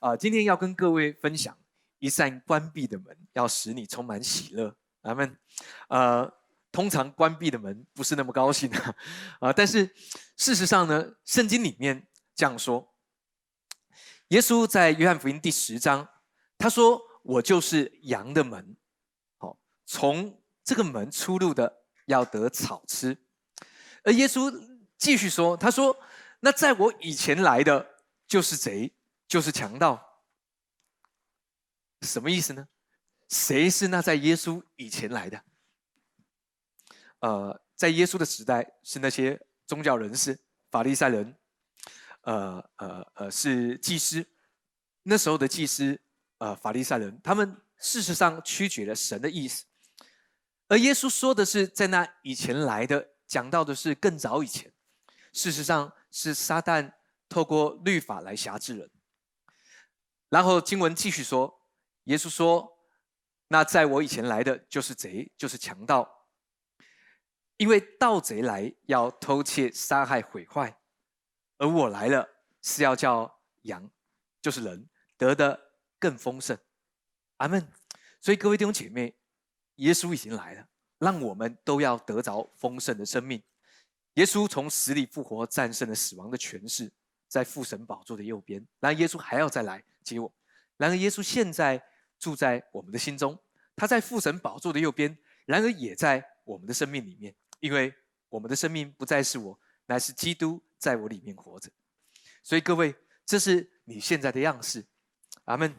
啊，今天要跟各位分享一扇关闭的门，要使你充满喜乐。咱们，呃，通常关闭的门不是那么高兴啊，啊，但是事实上呢，圣经里面这样说，耶稣在约翰福音第十章，他说：“我就是羊的门，好，从这个门出入的要得草吃。”而耶稣继续说：“他说，那在我以前来的就是贼。”就是强盗，什么意思呢？谁是那在耶稣以前来的？呃，在耶稣的时代是那些宗教人士、法利赛人，呃呃呃，是祭司。那时候的祭司，呃，法利赛人，他们事实上曲解了神的意思。而耶稣说的是在那以前来的，讲到的是更早以前。事实上是撒旦透过律法来辖制人。然后经文继续说，耶稣说：“那在我以前来的就是贼，就是强盗，因为盗贼来要偷窃、杀害、毁坏，而我来了是要叫羊，就是人得的更丰盛。”阿门。所以各位弟兄姐妹，耶稣已经来了，让我们都要得着丰盛的生命。耶稣从死里复活，战胜了死亡的权势。在父神宝座的右边，然后耶稣还要再来接我。然而耶稣现在住在我们的心中，他在父神宝座的右边，然而也在我们的生命里面，因为我们的生命不再是我，乃是基督在我里面活着。所以各位，这是你现在的样式。阿门，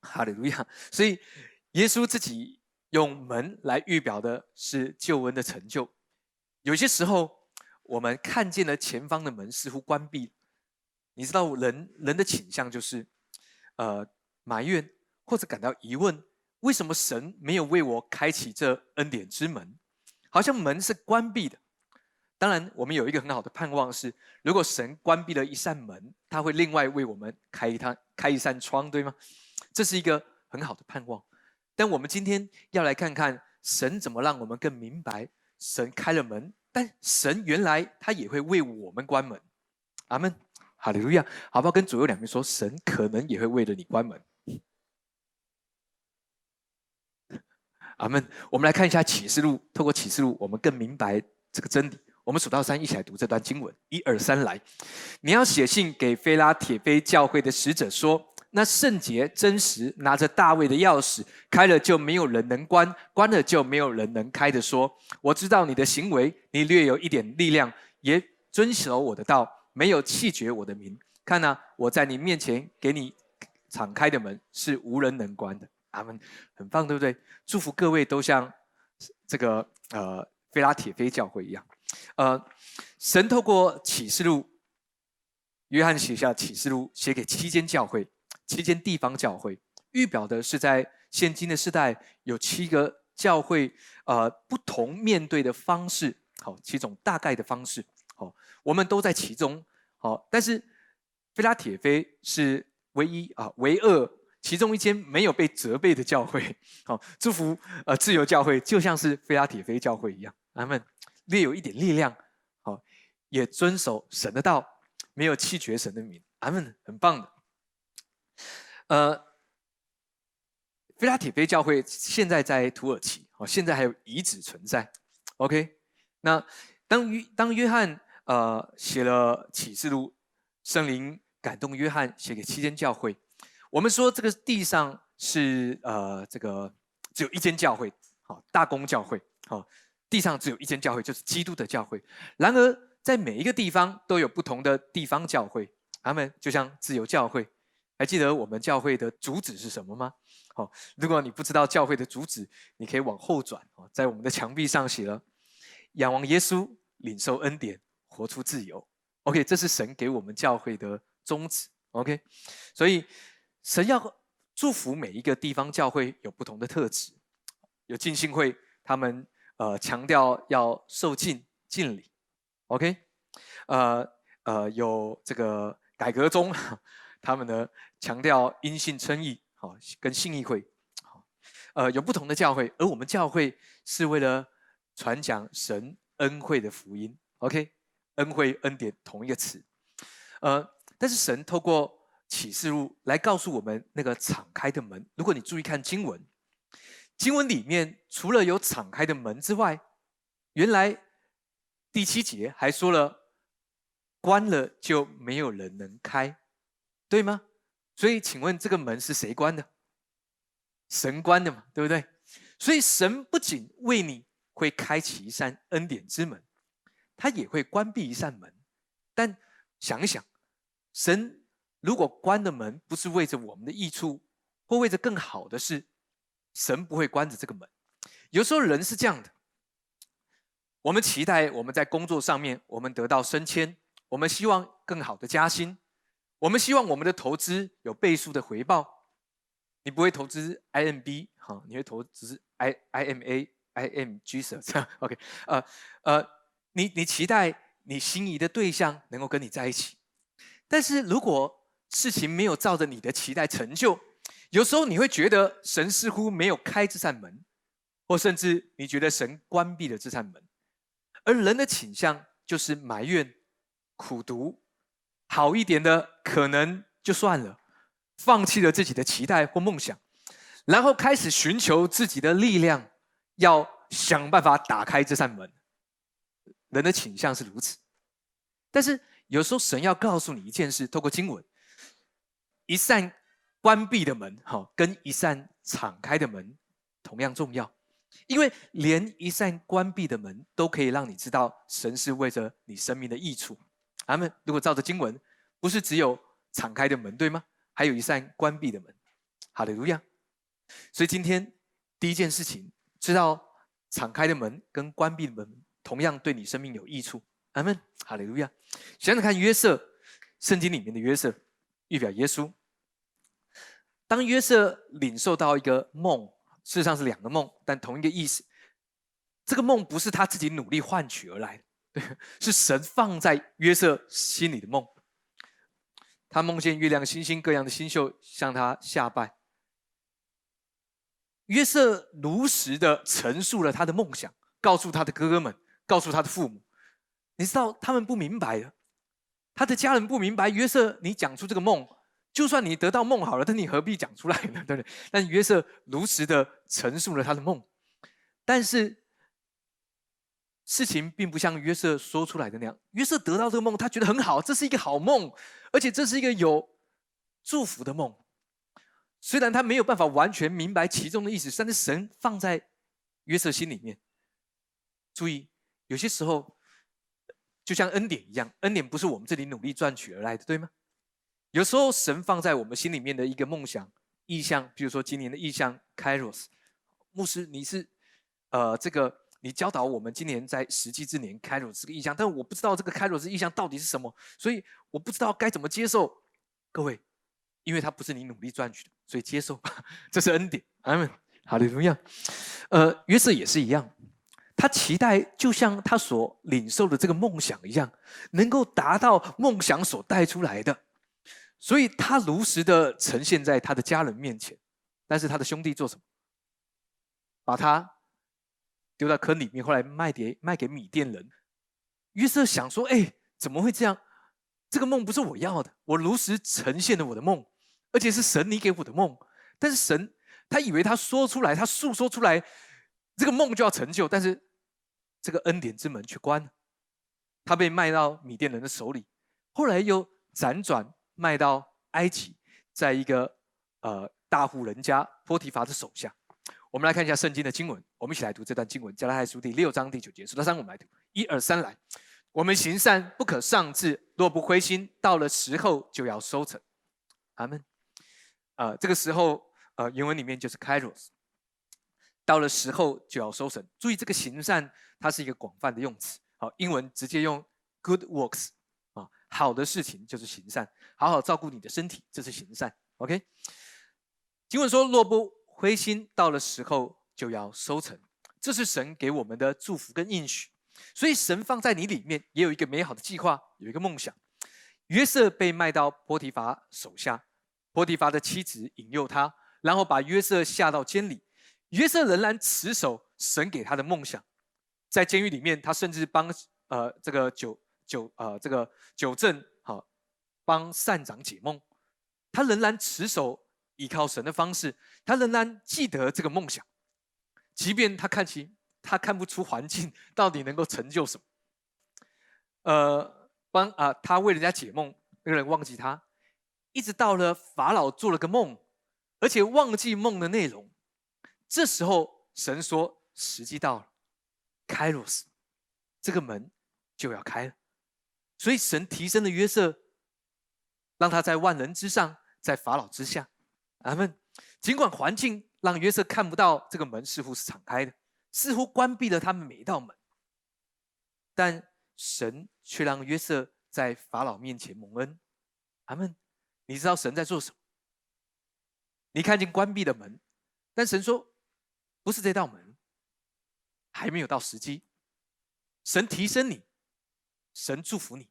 哈利路亚。所以耶稣自己用门来预表的是救恩的成就。有些时候，我们看见了前方的门似乎关闭。你知道人人的倾向就是，呃，埋怨或者感到疑问：为什么神没有为我开启这恩典之门？好像门是关闭的。当然，我们有一个很好的盼望是：如果神关闭了一扇门，他会另外为我们开一趟开一扇窗，对吗？这是一个很好的盼望。但我们今天要来看看神怎么让我们更明白：神开了门，但神原来他也会为我们关门。阿门。哈利路亚，好不好？跟左右两边说，神可能也会为了你关门。阿门。我们来看一下启示录，透过启示录，我们更明白这个真理。我们数到三，一起来读这段经文。一二三，来！你要写信给菲拉铁菲教会的使者说：那圣洁真实，拿着大卫的钥匙，开了就没有人能关，关了就没有人能开的。说：我知道你的行为，你略有一点力量，也遵守我的道。没有弃绝我的名，看呐，我在你面前给你敞开的门是无人能关的。阿门，很棒，对不对？祝福各位都像这个呃菲拉铁菲教会一样。呃，神透过启示录，约翰写下启示录，写给七间教会，七间地方教会，预表的是在现今的时代有七个教会，呃，不同面对的方式，好，七种大概的方式。好，我们都在其中。好，但是菲拉铁菲是唯一啊，唯二其中一间没有被责备的教会。好，祝福呃自由教会，就像是菲拉铁菲教会一样，他们略有一点力量。好，也遵守神的道，没有弃绝神的名。阿门，很棒的。呃，菲拉铁菲教会现在在土耳其，哦，现在还有遗址存在。OK，那当约当约翰。呃，写了启示录，圣灵感动约翰写给七间教会。我们说这个地上是呃，这个只有一间教会，好，大公教会，好，地上只有一间教会，就是基督的教会。然而，在每一个地方都有不同的地方教会，他们就像自由教会。还记得我们教会的主旨是什么吗？好，如果你不知道教会的主旨，你可以往后转哦，在我们的墙壁上写了：仰望耶稣，领受恩典。活出自由，OK，这是神给我们教会的宗旨，OK，所以神要祝福每一个地方教会有不同的特质，有敬信会，他们呃强调要受敬敬礼，OK，呃呃有这个改革中，他们呢强调因信称义，好跟信义会，好呃有不同的教会，而我们教会是为了传讲神恩惠的福音，OK。恩惠恩典同一个词，呃，但是神透过启示录来告诉我们那个敞开的门。如果你注意看经文，经文里面除了有敞开的门之外，原来第七节还说了，关了就没有人能开，对吗？所以，请问这个门是谁关的？神关的嘛，对不对？所以，神不仅为你会开启一扇恩典之门，他也会关闭一扇门。但想一想，神如果关的门不是为着我们的益处，或为着更好的事，神不会关着这个门。有时候人是这样的，我们期待我们在工作上面我们得到升迁，我们希望更好的加薪，我们希望我们的投资有倍数的回报。你不会投资 IMB 哈，你会投资 I IMA IMG 这样 OK？呃呃，你你期待。你心仪的对象能够跟你在一起，但是如果事情没有照着你的期待成就，有时候你会觉得神似乎没有开这扇门，或甚至你觉得神关闭了这扇门，而人的倾向就是埋怨、苦读，好一点的可能就算了，放弃了自己的期待或梦想，然后开始寻求自己的力量，要想办法打开这扇门。人的倾向是如此，但是有时候神要告诉你一件事，透过经文，一扇关闭的门，哈，跟一扇敞开的门同样重要，因为连一扇关闭的门都可以让你知道神是为着你生命的益处。阿们。如果照着经文，不是只有敞开的门，对吗？还有一扇关闭的门。好的，如样。所以今天第一件事情，知道敞开的门跟关闭的门。同样对你生命有益处，阿门，哈利路亚。想想看，约瑟，圣经里面的约瑟，预表耶稣。当约瑟领受到一个梦，事实上是两个梦，但同一个意思。这个梦不是他自己努力换取而来的，对，是神放在约瑟心里的梦。他梦见月亮、星星各样的星宿向他下拜。约瑟如实的陈述了他的梦想，告诉他的哥哥们。告诉他的父母，你知道他们不明白的，他的家人不明白。约瑟，你讲出这个梦，就算你得到梦好了，但你何必讲出来呢？对不对？但约瑟如实的陈述了他的梦，但是事情并不像约瑟说出来的那样。约瑟得到这个梦，他觉得很好，这是一个好梦，而且这是一个有祝福的梦。虽然他没有办法完全明白其中的意思，但是神放在约瑟心里面。注意。有些时候，就像恩典一样，恩典不是我们这里努力赚取而来的，对吗？有时候神放在我们心里面的一个梦想、意向，比如说今年的意向，Kairos，牧师，你是呃这个你教导我们今年在实际之年 Kairos 这个意向，但我不知道这个 Kairos 意向到底是什么，所以我不知道该怎么接受。各位，因为它不是你努力赚取的，所以接受，这是恩典。阿门。好的，同样？呃，约瑟也是一样。他期待，就像他所领受的这个梦想一样，能够达到梦想所带出来的，所以他如实的呈现在他的家人面前。但是他的兄弟做什么？把他丢到坑里面，后来卖给卖给米店人。约瑟想说：“哎，怎么会这样？这个梦不是我要的。我如实呈现了我的梦，而且是神你给我的梦。但是神，他以为他说出来，他诉说出来，这个梦就要成就，但是。”这个恩典之门却关了，他被卖到米甸人的手里，后来又辗转卖到埃及，在一个呃大户人家波提乏的手下。我们来看一下圣经的经文，我们一起来读这段经文，加拉太书第六章第九节，数到三我们来读，一二三来。我们行善不可丧志，若不灰心，到了时候就要收成。阿门。呃，这个时候呃原文里面就是 Kairos。到了时候就要收成。注意这个行善，它是一个广泛的用词。好，英文直接用 good works 啊，好的事情就是行善。好好照顾你的身体，这是行善。OK。经文说：若不灰心，到了时候就要收成。这是神给我们的祝福跟应许。所以神放在你里面，也有一个美好的计划，有一个梦想。约瑟被卖到波提乏手下，波提乏的妻子引诱他，然后把约瑟下到监里。约瑟仍然持守神给他的梦想，在监狱里面，他甚至帮呃这个九九呃这个九正好帮善长解梦，他仍然持守依靠神的方式，他仍然记得这个梦想，即便他看清他看不出环境到底能够成就什么。呃，帮啊，他为人家解梦，那个人忘记他，一直到了法老做了个梦，而且忘记梦的内容。这时候神说时机到了，开罗斯，这个门就要开了。所以神提升了约瑟，让他在万人之上，在法老之下。阿门。尽管环境让约瑟看不到这个门似乎是敞开的，似乎关闭了他们每一道门，但神却让约瑟在法老面前蒙恩。阿门。你知道神在做什么？你看见关闭的门，但神说不是这道门，还没有到时机。神提升你。神祝福你，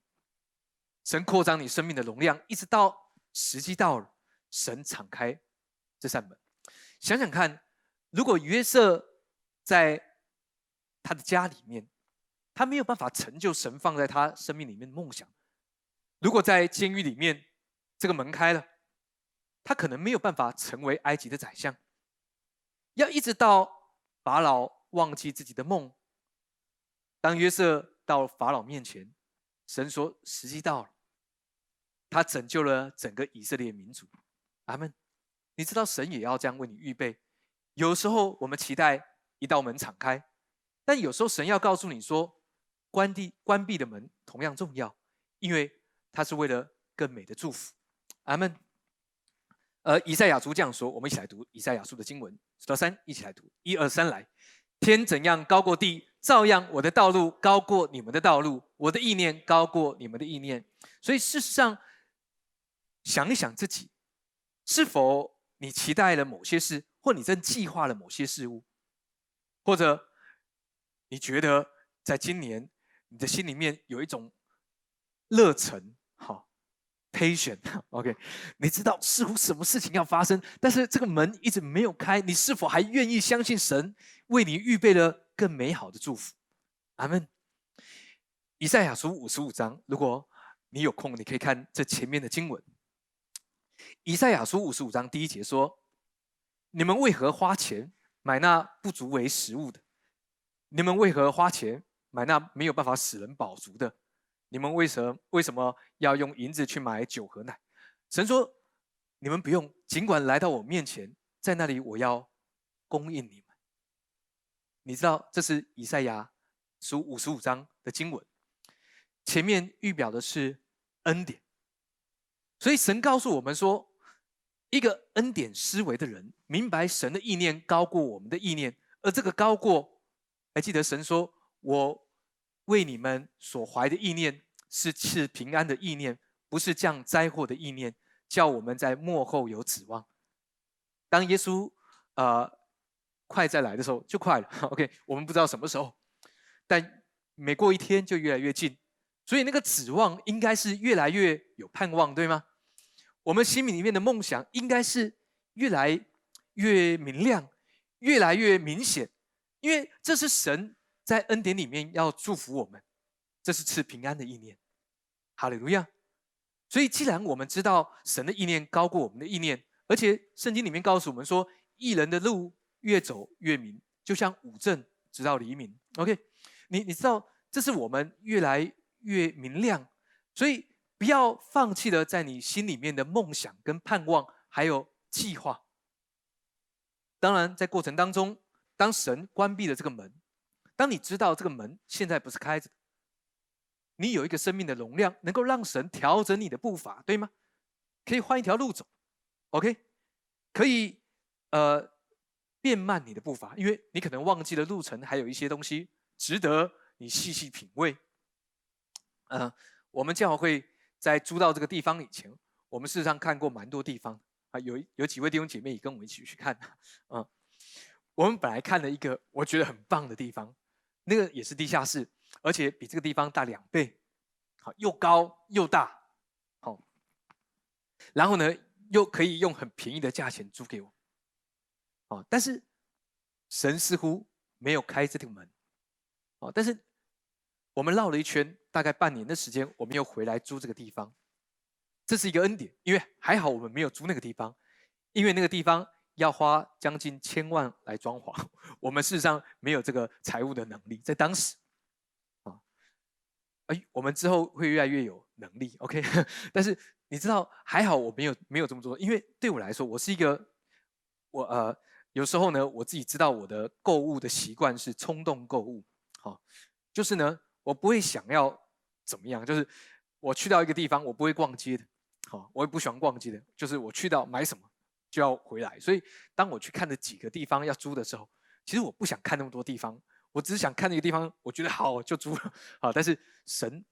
神扩张你生命的容量，一直到时机到了，神敞开这扇门。想想看，如果约瑟在他的家里面，他没有办法成就神放在他生命里面的梦想；如果在监狱里面，这个门开了，他可能没有办法成为埃及的宰相。要一直到法老忘记自己的梦，当约瑟到法老面前。神说：“时机到了，他拯救了整个以色列民族。”阿门。你知道神也要这样为你预备。有时候我们期待一道门敞开，但有时候神要告诉你说：“关闭关闭的门同样重要，因为它是为了更美的祝福。”阿门。呃，以赛亚书这样说，我们一起来读以赛亚书的经文，数到三，一起来读，一二三，来。天怎样高过地？照样，我的道路高过你们的道路，我的意念高过你们的意念。所以，事实上，想一想自己，是否你期待了某些事，或你正计划了某些事物，或者你觉得在今年你的心里面有一种热忱，好，patient，OK，你知道似乎什么事情要发生，但是这个门一直没有开，你是否还愿意相信神为你预备了？更美好的祝福，阿门。以赛亚书五十五章，如果你有空，你可以看这前面的经文。以赛亚书五十五章第一节说：“你们为何花钱买那不足为食物的？你们为何花钱买那没有办法使人饱足的？你们为什么为什么要用银子去买酒和奶？”神说：“你们不用，尽管来到我面前，在那里我要供应你们。”你知道这是以赛亚书五十五章的经文，前面预表的是恩典，所以神告诉我们说，一个恩典思维的人明白神的意念高过我们的意念，而这个高过，还记得神说：“我为你们所怀的意念是赐平安的意念，不是降灾祸的意念，叫我们在幕后有指望。”当耶稣呃。快再来的时候就快了，OK，我们不知道什么时候，但每过一天就越来越近，所以那个指望应该是越来越有盼望，对吗？我们心里面的梦想应该是越来越明亮，越来越明显，因为这是神在恩典里面要祝福我们，这是赐平安的意念，哈利路亚。所以既然我们知道神的意念高过我们的意念，而且圣经里面告诉我们说，艺人的路。越走越明，就像五正直到黎明。OK，你你知道，这是我们越来越明亮，所以不要放弃了在你心里面的梦想跟盼望，还有计划。当然，在过程当中，当神关闭了这个门，当你知道这个门现在不是开着，你有一个生命的容量，能够让神调整你的步伐，对吗？可以换一条路走，OK，可以呃。变慢你的步伐，因为你可能忘记了路程，还有一些东西值得你细细品味。嗯，我们教会在租到这个地方以前，我们事实上看过蛮多地方啊，有有几位弟兄姐妹也跟我们一起去看。嗯，我们本来看了一个我觉得很棒的地方，那个也是地下室，而且比这个地方大两倍，好又高又大，好，然后呢又可以用很便宜的价钱租给我。哦，但是神似乎没有开这个门，哦，但是我们绕了一圈，大概半年的时间，我们又回来租这个地方。这是一个恩典，因为还好我们没有租那个地方，因为那个地方要花将近千万来装潢，我们事实上没有这个财务的能力，在当时，哎，我们之后会越来越有能力，OK？但是你知道，还好我没有没有这么做，因为对我来说，我是一个，我呃，有时候呢，我自己知道我的购物的习惯是冲动购物，好，就是呢，我不会想要怎么样，就是我去到一个地方，我不会逛街的。好，我也不喜欢逛街的，就是我去到买什么就要回来，所以当我去看的几个地方要租的时候，其实我不想看那么多地方，我只是想看那个地方，我觉得好就租了。好，但是神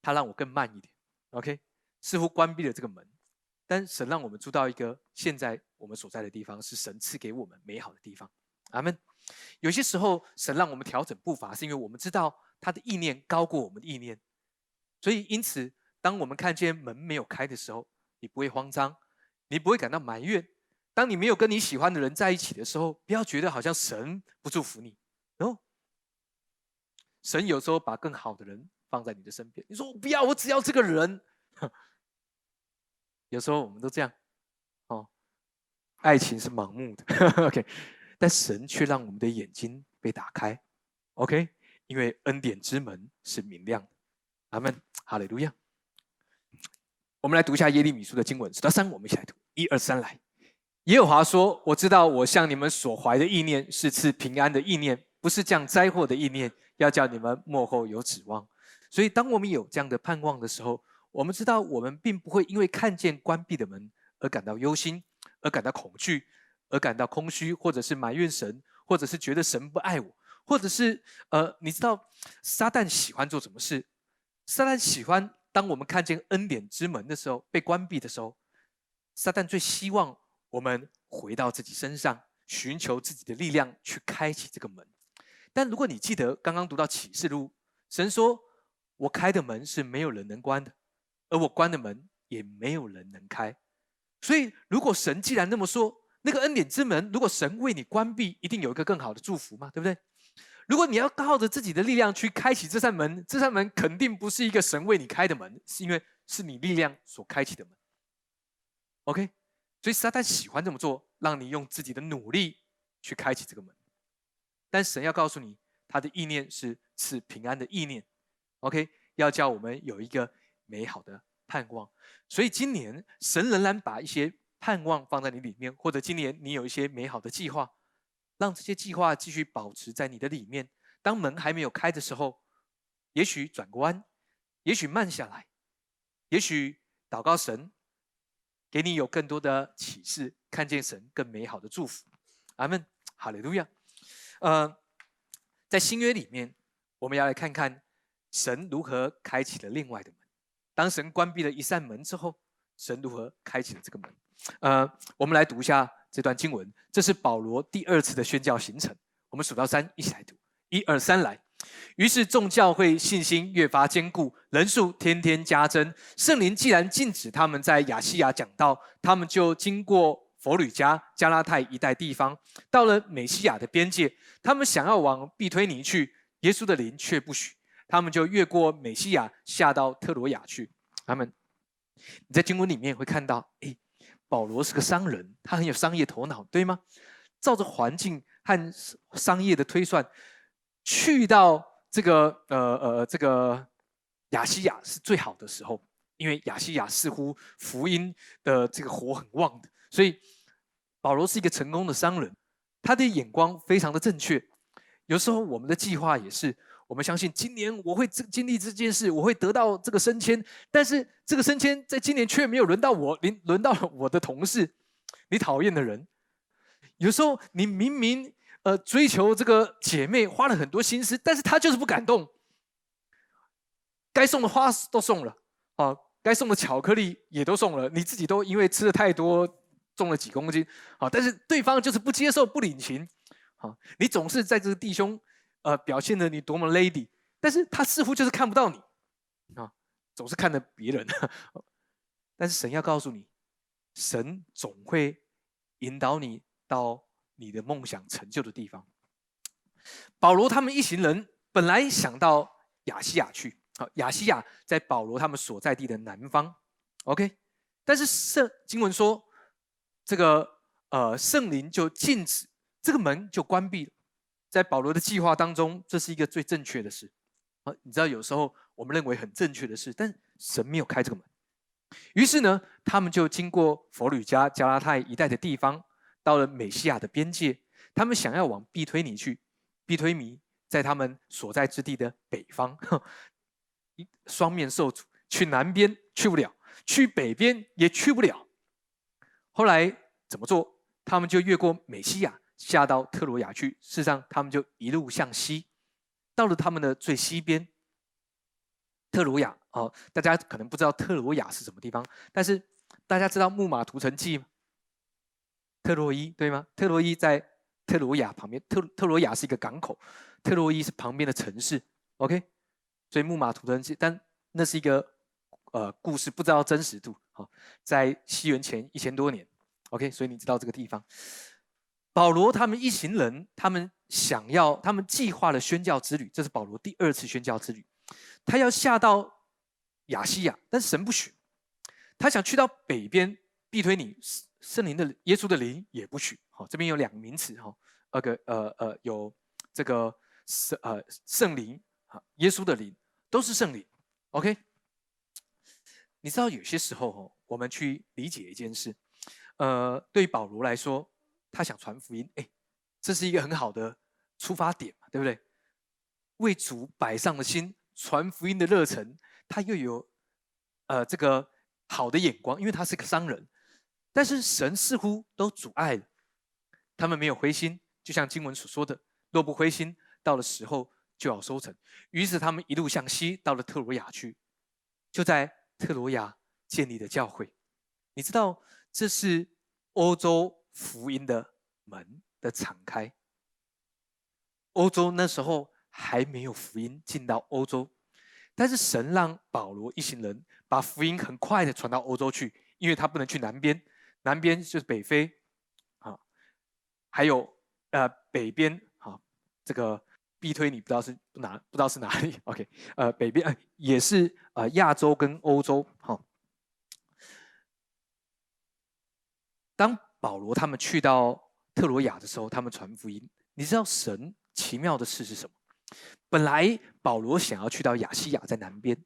他让我更慢一点，OK，似乎关闭了这个门，但神让我们租到一个现在我们所在的地方是神赐给我们美好的地方。阿门。有些时候神让我们调整步伐，是因为我们知道他的意念高过我们的意念，所以因此。当我们看见门没有开的时候，你不会慌张，你不会感到埋怨。当你没有跟你喜欢的人在一起的时候，不要觉得好像神不祝福你。神有时候把更好的人放在你的身边。你说我不要，我只要这个人。有时候我们都这样。哦，爱情是盲目的。OK，但神却让我们的眼睛被打开。OK，因为恩典之门是明亮的。阿门。哈利路亚。我们来读一下耶利米书的经文，数到三，我们一起来读。一二三，来。耶和华说：“我知道我向你们所怀的意念是赐平安的意念，不是降灾祸的意念，要叫你们幕后有指望。所以，当我们有这样的盼望的时候，我们知道我们并不会因为看见关闭的门而感到忧心，而感到恐惧，而感到空虚，或者是埋怨神，或者是觉得神不爱我，或者是呃，你知道撒旦喜欢做什么事？撒旦喜欢。”当我们看见恩典之门的时候，被关闭的时候，撒旦最希望我们回到自己身上，寻求自己的力量去开启这个门。但如果你记得刚刚读到启示录，神说：“我开的门是没有人能关的，而我关的门也没有人能开。”所以，如果神既然那么说，那个恩典之门，如果神为你关闭，一定有一个更好的祝福嘛？对不对？如果你要靠着自己的力量去开启这扇门，这扇门肯定不是一个神为你开的门，是因为是你力量所开启的门。OK，所以撒旦喜欢这么做，让你用自己的努力去开启这个门。但神要告诉你，他的意念是赐平安的意念。OK，要叫我们有一个美好的盼望。所以今年神仍然把一些盼望放在你里面，或者今年你有一些美好的计划。让这些计划继续保持在你的里面。当门还没有开的时候，也许转个弯，也许慢下来，也许祷告神，给你有更多的启示，看见神更美好的祝福。阿门，哈利路亚。呃，在新约里面，我们要来看看神如何开启了另外的门。当神关闭了一扇门之后，神如何开启了这个门？呃，我们来读一下。这段经文，这是保罗第二次的宣教行程。我们数到三，一起来读。一二三，来。于是众教会信心越发坚固，人数天天加增。圣灵既然禁止他们在亚细亚讲道，他们就经过佛吕加、加拉太一带地方，到了美西亚的边界。他们想要往必推尼去，耶稣的灵却不许。他们就越过美西亚，下到特罗亚去。他们，你在经文里面会看到，诶。保罗是个商人，他很有商业头脑，对吗？照着环境和商业的推算，去到这个呃呃这个亚细亚是最好的时候，因为亚细亚似乎福音的这个火很旺的，所以保罗是一个成功的商人，他的眼光非常的正确。有时候我们的计划也是。我们相信今年我会经历这件事，我会得到这个升迁，但是这个升迁在今年却没有轮到我，轮轮到了我的同事，你讨厌的人。有时候你明明呃追求这个姐妹花了很多心思，但是她就是不感动。该送的花都送了，啊，该送的巧克力也都送了，你自己都因为吃的太多重了几公斤，啊，但是对方就是不接受不领情，啊，你总是在这个弟兄。呃，表现的你多么 lady，但是他似乎就是看不到你，啊，总是看着别人。但是神要告诉你，神总会引导你到你的梦想成就的地方。保罗他们一行人本来想到亚细亚去，好，亚细亚在保罗他们所在地的南方。OK，但是圣经文说，这个呃圣灵就禁止这个门就关闭了。在保罗的计划当中，这是一个最正确的事。啊，你知道有时候我们认为很正确的事，但神没有开这个门。于是呢，他们就经过佛吕加、加拉太一带的地方，到了美西亚的边界。他们想要往必推尼去，必推尼在他们所在之地的北方，双面受阻。去南边去不了，去北边也去不了。后来怎么做？他们就越过美西亚，下到特罗亚去。事实上，他们就一路向西，到了他们的最西边。特罗亚哦，大家可能不知道特罗亚是什么地方，但是大家知道木马屠城记吗？特洛伊对吗？特洛伊在特罗亚旁边，特特罗亚是一个港口，特洛伊是旁边的城市。OK，所以木马屠城记，但那是一个。呃，故事不知道真实度，好，在西元前一千多年，OK，所以你知道这个地方，保罗他们一行人，他们想要，他们计划了宣教之旅，这是保罗第二次宣教之旅，他要下到亚细亚，但神不许，他想去到北边，必推你圣灵的耶稣的灵也不许，好，这边有两个名词哈，那个呃呃有这个圣呃圣灵啊，耶稣的灵都是圣灵，OK。你知道有些时候哦，我们去理解一件事，呃，对保罗来说，他想传福音，哎，这是一个很好的出发点嘛，对不对？为主摆上了心，传福音的热忱，他又有呃这个好的眼光，因为他是个商人。但是神似乎都阻碍了，他们没有灰心，就像经文所说的，若不灰心，到了时候就要收成。于是他们一路向西，到了特罗亚去，就在。特罗亚建立的教会，你知道这是欧洲福音的门的敞开。欧洲那时候还没有福音进到欧洲，但是神让保罗一行人把福音很快的传到欧洲去，因为他不能去南边，南边就是北非，啊，还有呃北边，啊，这个。必推你不知道是哪不知道是哪里，OK，呃，北边也是呃亚洲跟欧洲，好。当保罗他们去到特罗亚的时候，他们传福音。你知道神奇妙的事是什么？本来保罗想要去到亚细亚，在南边，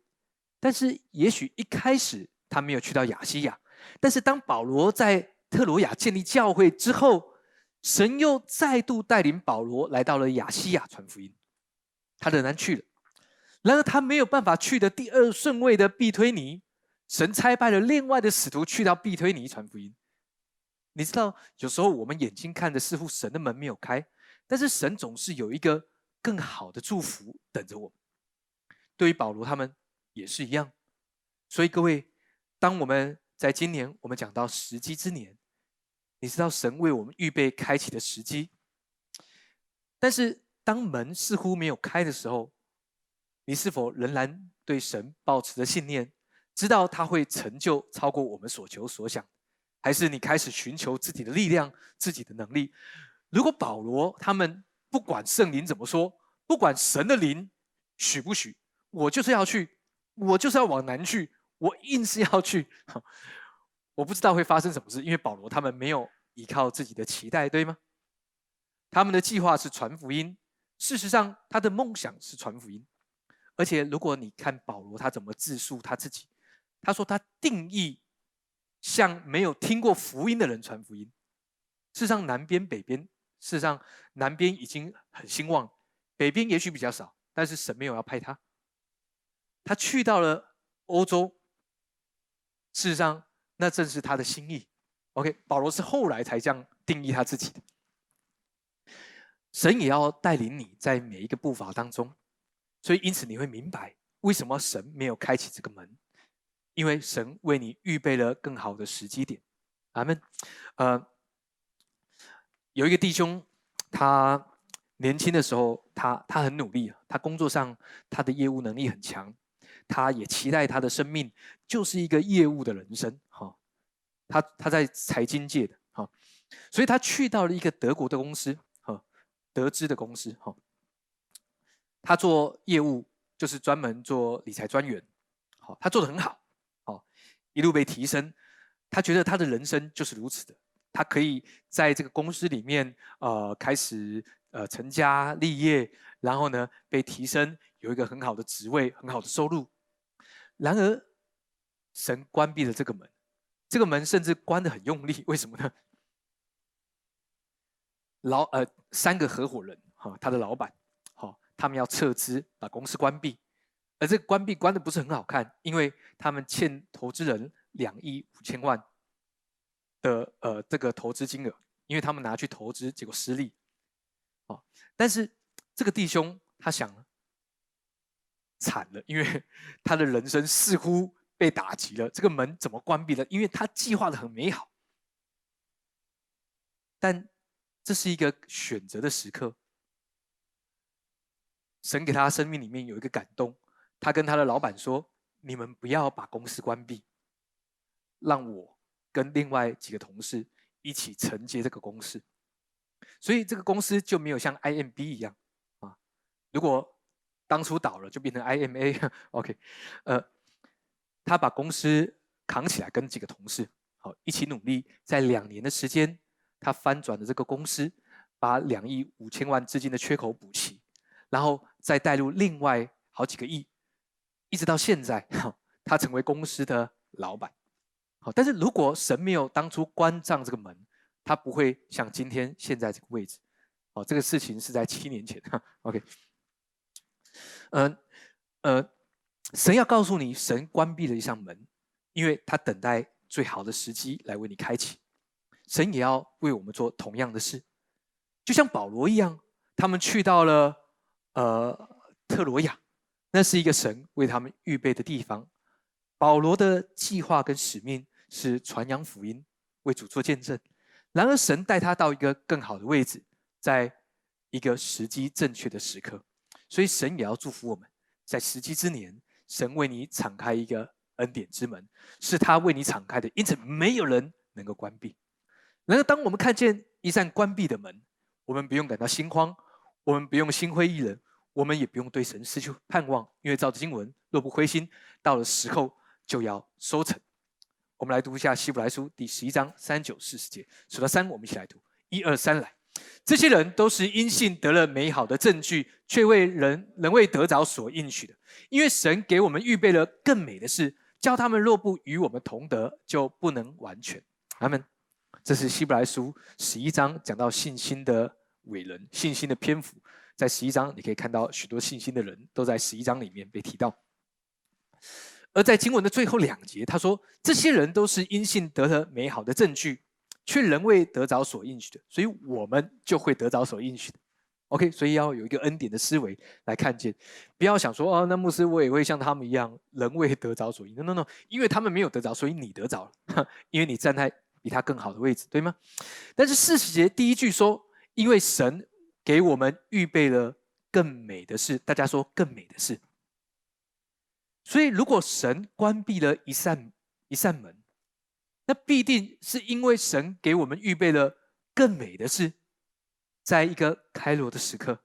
但是也许一开始他没有去到亚细亚，但是当保罗在特罗亚建立教会之后。神又再度带领保罗来到了亚细亚传福音，他仍然去了。然而他没有办法去的第二顺位的必推尼，神差派了另外的使徒去到必推尼传福音。你知道，有时候我们眼睛看的似乎神的门没有开，但是神总是有一个更好的祝福等着我们。对于保罗他们也是一样。所以各位，当我们在今年我们讲到时机之年。你知道神为我们预备开启的时机，但是当门似乎没有开的时候，你是否仍然对神保持着信念，知道他会成就超过我们所求所想，还是你开始寻求自己的力量、自己的能力？如果保罗他们不管圣灵怎么说，不管神的灵许不许，我就是要去，我就是要往南去，我硬是要去。我不知道会发生什么事，因为保罗他们没有依靠自己的期待，对吗？他们的计划是传福音，事实上他的梦想是传福音。而且如果你看保罗他怎么自述他自己，他说他定义向没有听过福音的人传福音。事实上南边北边，事实上南边已经很兴旺，北边也许比较少，但是神没有要派他，他去到了欧洲。事实上。那正是他的心意。OK，保罗是后来才这样定义他自己的。神也要带领你在每一个步伐当中，所以因此你会明白为什么神没有开启这个门，因为神为你预备了更好的时机点。阿门。呃，有一个弟兄，他年轻的时候，他他很努力，他工作上他的业务能力很强。他也期待他的生命就是一个业务的人生，他他在财经界的，哈，所以他去到了一个德国的公司，哈，德资的公司，哈，他做业务就是专门做理财专员，好，他做的很好，好，一路被提升，他觉得他的人生就是如此的，他可以在这个公司里面，呃，开始呃成家立业，然后呢被提升，有一个很好的职位，很好的收入。然而，神关闭了这个门，这个门甚至关得很用力，为什么呢？老呃三个合伙人哈，他的老板，好，他们要撤资，把公司关闭。而这个关闭关的不是很好看，因为他们欠投资人两亿五千万的呃这个投资金额，因为他们拿去投资，结果失利。哦，但是这个弟兄他想，惨了，因为 他的人生似乎被打击了。这个门怎么关闭了？因为他计划的很美好，但这是一个选择的时刻。神给他生命里面有一个感动。他跟他的老板说：“你们不要把公司关闭，让我跟另外几个同事一起承接这个公司。所以这个公司就没有像 IMB 一样啊。如果当初倒了，就变成 IMA。OK，呃，他把公司扛起来，跟几个同事好一起努力，在两年的时间，他翻转了这个公司，把两亿五千万资金的缺口补齐，然后再带入另外好几个亿。”一直到现在，他成为公司的老板。好，但是如果神没有当初关上这个门，他不会像今天现在这个位置。哦，这个事情是在七年前。哈 OK，嗯呃，神要告诉你，神关闭了一扇门，因为他等待最好的时机来为你开启。神也要为我们做同样的事，就像保罗一样，他们去到了呃特罗亚。那是一个神为他们预备的地方。保罗的计划跟使命是传扬福音，为主做见证。然而，神带他到一个更好的位置，在一个时机正确的时刻。所以，神也要祝福我们，在时机之年，神为你敞开一个恩典之门，是他为你敞开的，因此没有人能够关闭。然而，当我们看见一扇关闭的门，我们不用感到心慌，我们不用心灰意冷。我们也不用对神失去盼望，因为照着经文，若不灰心，到了时候就要收成。我们来读一下希伯来书第十一章三九四十节，数到三，我们一起来读。一二三，来！这些人都是因信得了美好的证据，却为人仍未得着所应许的，因为神给我们预备了更美的事，叫他们若不与我们同德，就不能完全。阿门。这是希伯来书十一章讲到信心的伟人，信心的篇幅。在十一章，你可以看到许多信心的人都在十一章里面被提到。而在经文的最后两节，他说：“这些人都是因信得了美好的证据，却仍未得着所应许的，所以我们就会得着所应许的。” OK，所以要有一个恩典的思维来看见，不要想说：“哦，那牧师我也会像他们一样，仍未得着所应。” No，No，No，因为他们没有得着，所以你得着了，因为你站在比他更好的位置，对吗？但是四十节第一句说：“因为神。”给我们预备了更美的事，大家说更美的事。所以，如果神关闭了一扇一扇门，那必定是因为神给我们预备了更美的事，在一个开罗的时刻，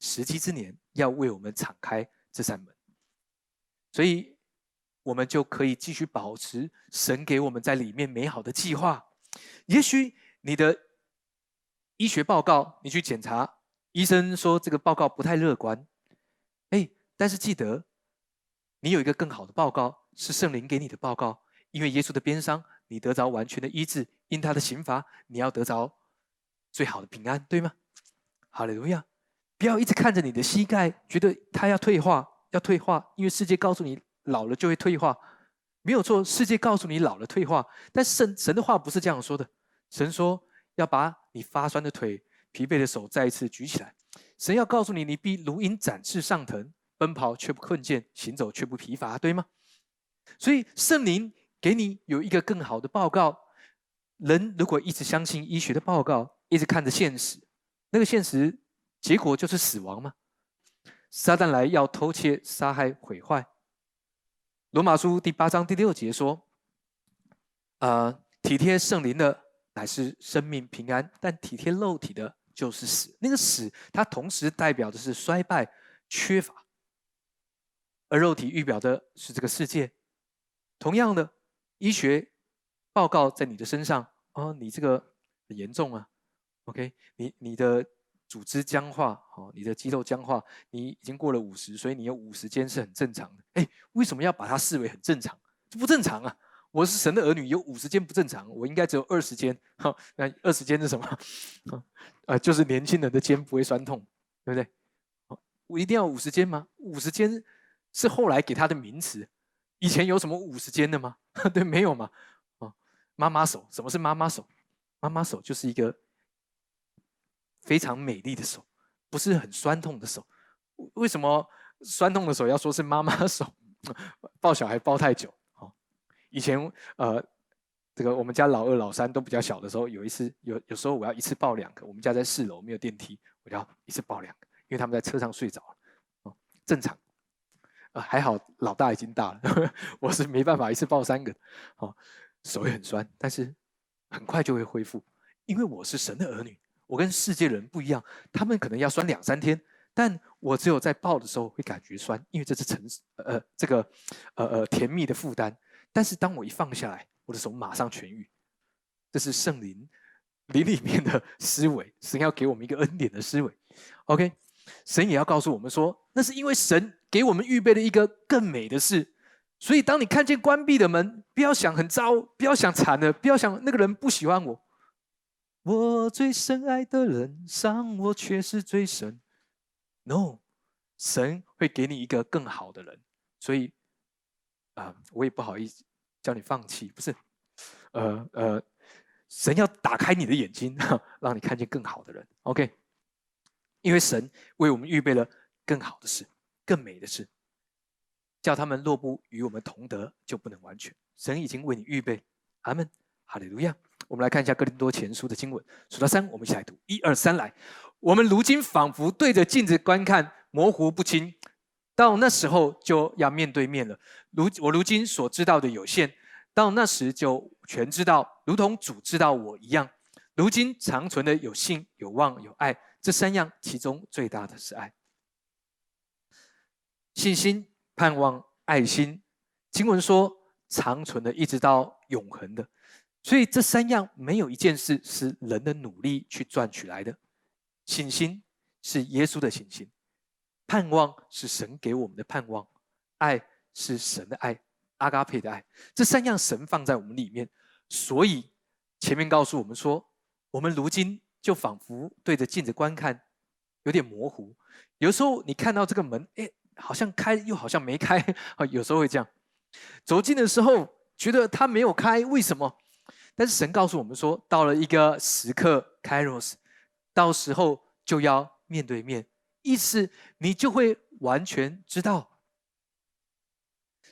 时机之年，要为我们敞开这扇门。所以，我们就可以继续保持神给我们在里面美好的计划。也许你的。医学报告，你去检查，医生说这个报告不太乐观，哎，但是记得，你有一个更好的报告，是圣灵给你的报告，因为耶稣的鞭伤，你得着完全的医治；因他的刑罚，你要得着最好的平安，对吗？好利路亚！不要一直看着你的膝盖，觉得他要退化，要退化，因为世界告诉你老了就会退化，没有错，世界告诉你老了退化，但神神的话不是这样说的，神说。要把你发酸的腿、疲惫的手再一次举起来。神要告诉你，你必如鹰展翅上腾，奔跑却不困倦，行走却不疲乏，对吗？所以圣灵给你有一个更好的报告。人如果一直相信医学的报告，一直看着现实，那个现实结果就是死亡吗？撒旦来要偷窃、杀害、毁坏。罗马书第八章第六节说：“呃，体贴圣灵的。”乃是生命平安，但体贴肉体的，就是死。那个死，它同时代表的是衰败、缺乏，而肉体预表的是这个世界。同样的，医学报告在你的身上哦，你这个很严重啊，OK，你你的组织僵化，好，你的肌肉僵化，你已经过了五十，所以你有五十肩是很正常的。哎，为什么要把它视为很正常？这不正常啊！我是神的儿女，有五十肩不正常，我应该只有二十肩。好，那二十肩是什么？啊，就是年轻人的肩不会酸痛，对不对？我一定要五十肩吗？五十肩是后来给他的名词，以前有什么五十间的吗？对，没有嘛。哦，妈妈手，什么是妈妈手？妈妈手就是一个非常美丽的手，不是很酸痛的手。为什么酸痛的手要说是妈妈手？抱小孩抱太久。哦以前呃，这个我们家老二、老三都比较小的时候，有一次有有时候我要一次抱两个。我们家在四楼没有电梯，我就要一次抱两个，因为他们在车上睡着了，哦，正常。呃，还好老大已经大了，我是没办法一次抱三个，哦，手也很酸，但是很快就会恢复，因为我是神的儿女，我跟世界人不一样，他们可能要酸两三天，但我只有在抱的时候会感觉酸，因为这是诚呃这个呃呃甜蜜的负担。但是当我一放下来，我的手马上痊愈。这是圣灵灵里面的思维，神要给我们一个恩典的思维。OK，神也要告诉我们说，那是因为神给我们预备了一个更美的事。所以当你看见关闭的门，不要想很糟，不要想惨了，不要想那个人不喜欢我。我最深爱的人伤我却是最深。No，神会给你一个更好的人。所以啊，我也不好意思。叫你放弃，不是，呃呃，神要打开你的眼睛，让你看见更好的人。OK，因为神为我们预备了更好的事、更美的事，叫他们若不与我们同德，就不能完全。神已经为你预备。阿门，哈利路亚。我们来看一下哥林多前书的经文，数到三，我们一起来读。一二三，来。我们如今仿佛对着镜子观看，模糊不清。到那时候就要面对面了。如我如今所知道的有限，到那时就全知道，如同主知道我一样。如今长存的有信、有望、有爱，这三样，其中最大的是爱。信心、盼望、爱心。经文说长存的，一直到永恒的。所以这三样没有一件事是人的努力去赚取来的。信心是耶稣的信心。盼望是神给我们的盼望，爱是神的爱，阿嘎佩的爱，这三样神放在我们里面，所以前面告诉我们说，我们如今就仿佛对着镜子观看，有点模糊。有时候你看到这个门，哎，好像开又好像没开啊，有时候会这样。走近的时候觉得它没有开，为什么？但是神告诉我们说，到了一个时刻，Kairos，到时候就要面对面。意思，你就会完全知道，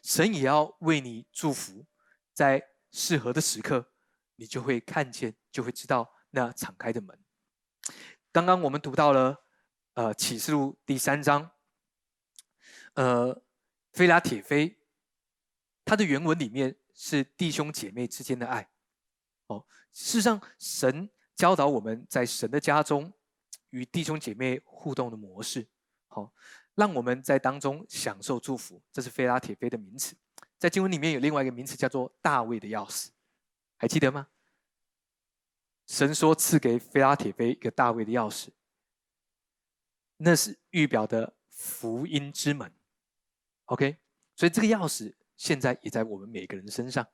神也要为你祝福，在适合的时刻，你就会看见，就会知道那敞开的门。刚刚我们读到了，呃，启示录第三章，呃，菲拉铁菲，它的原文里面是弟兄姐妹之间的爱。哦，事实上，神教导我们在神的家中。与弟兄姐妹互动的模式，好，让我们在当中享受祝福。这是菲拉铁菲的名词，在经文里面有另外一个名词叫做大卫的钥匙，还记得吗？神说赐给菲拉铁菲一个大卫的钥匙，那是预表的福音之门。OK，所以这个钥匙现在也在我们每个人身上。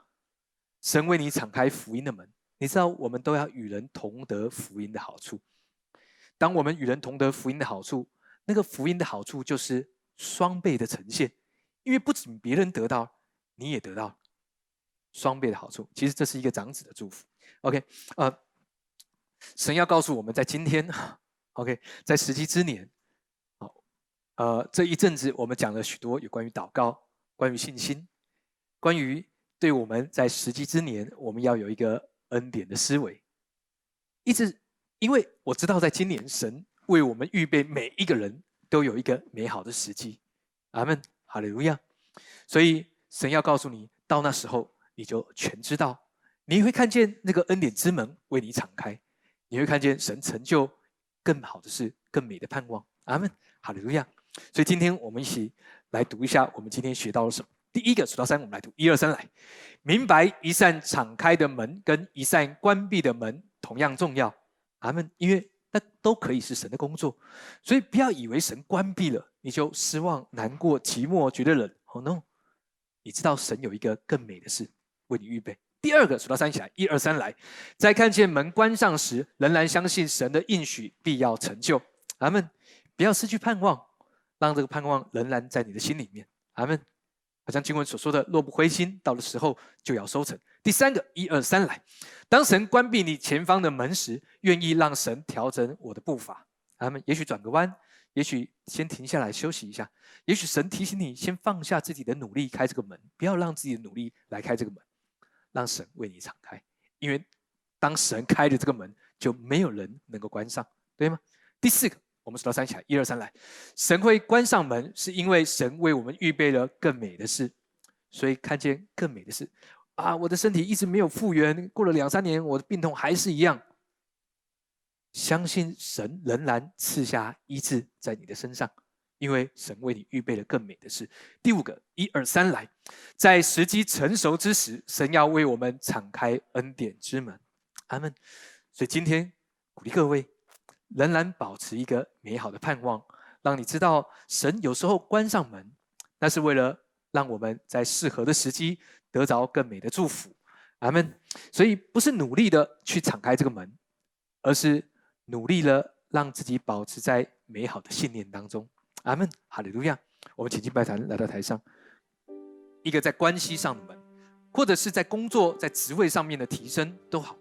神为你敞开福音的门，你知道我们都要与人同得福音的好处。当我们与人同得福音的好处，那个福音的好处就是双倍的呈现，因为不仅别人得到，你也得到双倍的好处。其实这是一个长子的祝福。OK，呃，神要告诉我们在今天，OK，在时机之年，好，呃，这一阵子我们讲了许多有关于祷告、关于信心、关于对我们在时机之年，我们要有一个恩典的思维，一直。因为我知道，在今年，神为我们预备每一个人都有一个美好的时机。阿门，哈利路亚。所以，神要告诉你，到那时候，你就全知道，你会看见那个恩典之门为你敞开，你会看见神成就更好的事、更美的盼望。阿门，哈利路亚。所以，今天我们一起来读一下，我们今天学到了什么。第一个数到三，我们来读一二三来。明白一扇敞开的门跟一扇关闭的门同样重要。阿门。因为那都可以是神的工作，所以不要以为神关闭了你就失望、难过、寂寞、觉得冷。Oh no！你知道神有一个更美的事为你预备。第二个数到三起来，一二三来。在看见门关上时，仍然相信神的应许必要成就。阿门。不要失去盼望，让这个盼望仍然在你的心里面。阿门。好像经文所说的，若不灰心，到了时候就要收成。第三个，一二三来。当神关闭你前方的门时，愿意让神调整我的步伐。阿门。也许转个弯，也许先停下来休息一下，也许神提醒你先放下自己的努力开这个门，不要让自己的努力来开这个门。让神为你敞开，因为当神开着这个门，就没有人能够关上，对吗？第四个，我们数到三起来，一二三来。神会关上门，是因为神为我们预备了更美的事，所以看见更美的事。啊，我的身体一直没有复原，过了两三年，我的病痛还是一样。相信神仍然赐下医治在你的身上。因为神为你预备了更美的事。第五个，一二三来，在时机成熟之时，神要为我们敞开恩典之门。阿门。所以今天鼓励各位，仍然保持一个美好的盼望，让你知道神有时候关上门，那是为了让我们在适合的时机得着更美的祝福。阿门。所以不是努力的去敞开这个门，而是努力了让自己保持在美好的信念当中。阿门，哈利路亚！我们请进拜坛，来到台上。一个在关系上的门，或者是在工作、在职位上面的提升都好。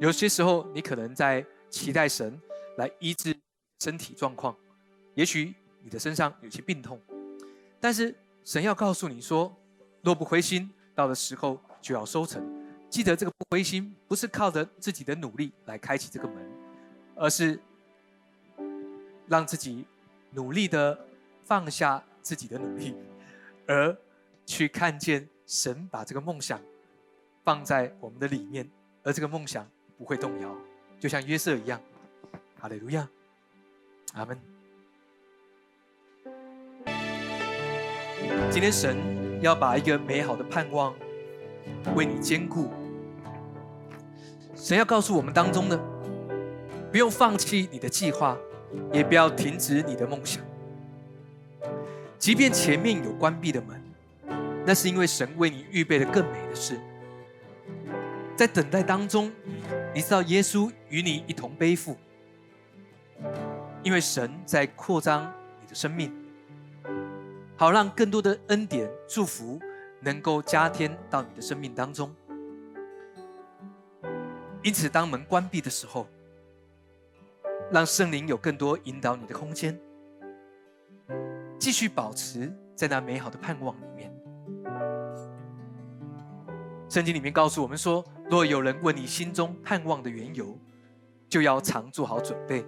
有些时候，你可能在期待神来医治身体状况，也许你的身上有些病痛，但是神要告诉你说：若不灰心，到的时候就要收成。记得这个不灰心，不是靠着自己的努力来开启这个门，而是让自己。努力的放下自己的努力，而去看见神把这个梦想放在我们的里面，而这个梦想不会动摇，就像约瑟一样。哈利路亚，阿门。今天神要把一个美好的盼望为你兼顾，神要告诉我们当中的，不用放弃你的计划。也不要停止你的梦想，即便前面有关闭的门，那是因为神为你预备了更美的事。在等待当中，你知道耶稣与你一同背负，因为神在扩张你的生命，好让更多的恩典祝福能够加添到你的生命当中。因此，当门关闭的时候，让圣灵有更多引导你的空间，继续保持在那美好的盼望里面。圣经里面告诉我们说：若有人问你心中盼望的缘由，就要常做好准备，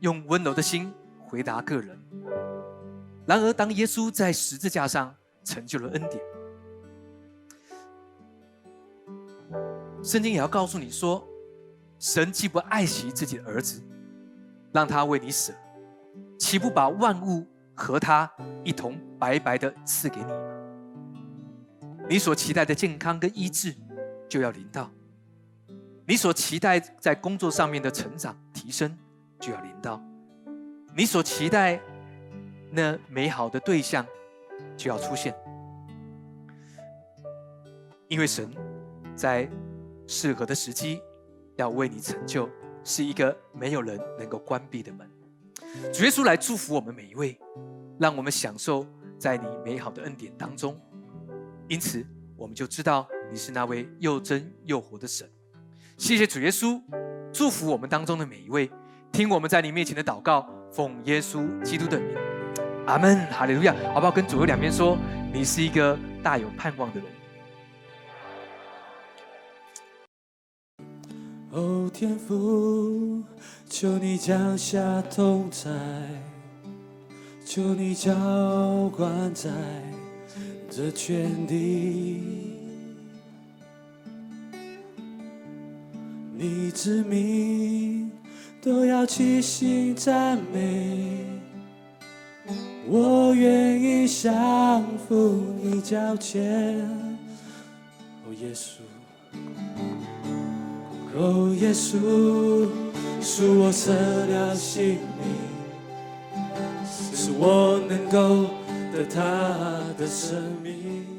用温柔的心回答个人。然而，当耶稣在十字架上成就了恩典，圣经也要告诉你说：神既不爱惜自己的儿子。让他为你舍，岂不把万物和他一同白白的赐给你？你所期待的健康跟医治就要临到，你所期待在工作上面的成长提升就要临到，你所期待那美好的对象就要出现，因为神在适合的时机要为你成就。是一个没有人能够关闭的门。主耶稣来祝福我们每一位，让我们享受在你美好的恩典当中。因此，我们就知道你是那位又真又活的神。谢谢主耶稣，祝福我们当中的每一位，听我们在你面前的祷告，奉耶稣基督的名，阿门，哈利路亚。好不好？跟左右两边说，你是一个大有盼望的人。哦，天父，求你降下同在，求你浇灌在这全地，你之名都要齐心赞美，我愿意降服你，脚前。哦，耶稣，哦，耶稣，是我舍掉性命，使我能够得他的生命。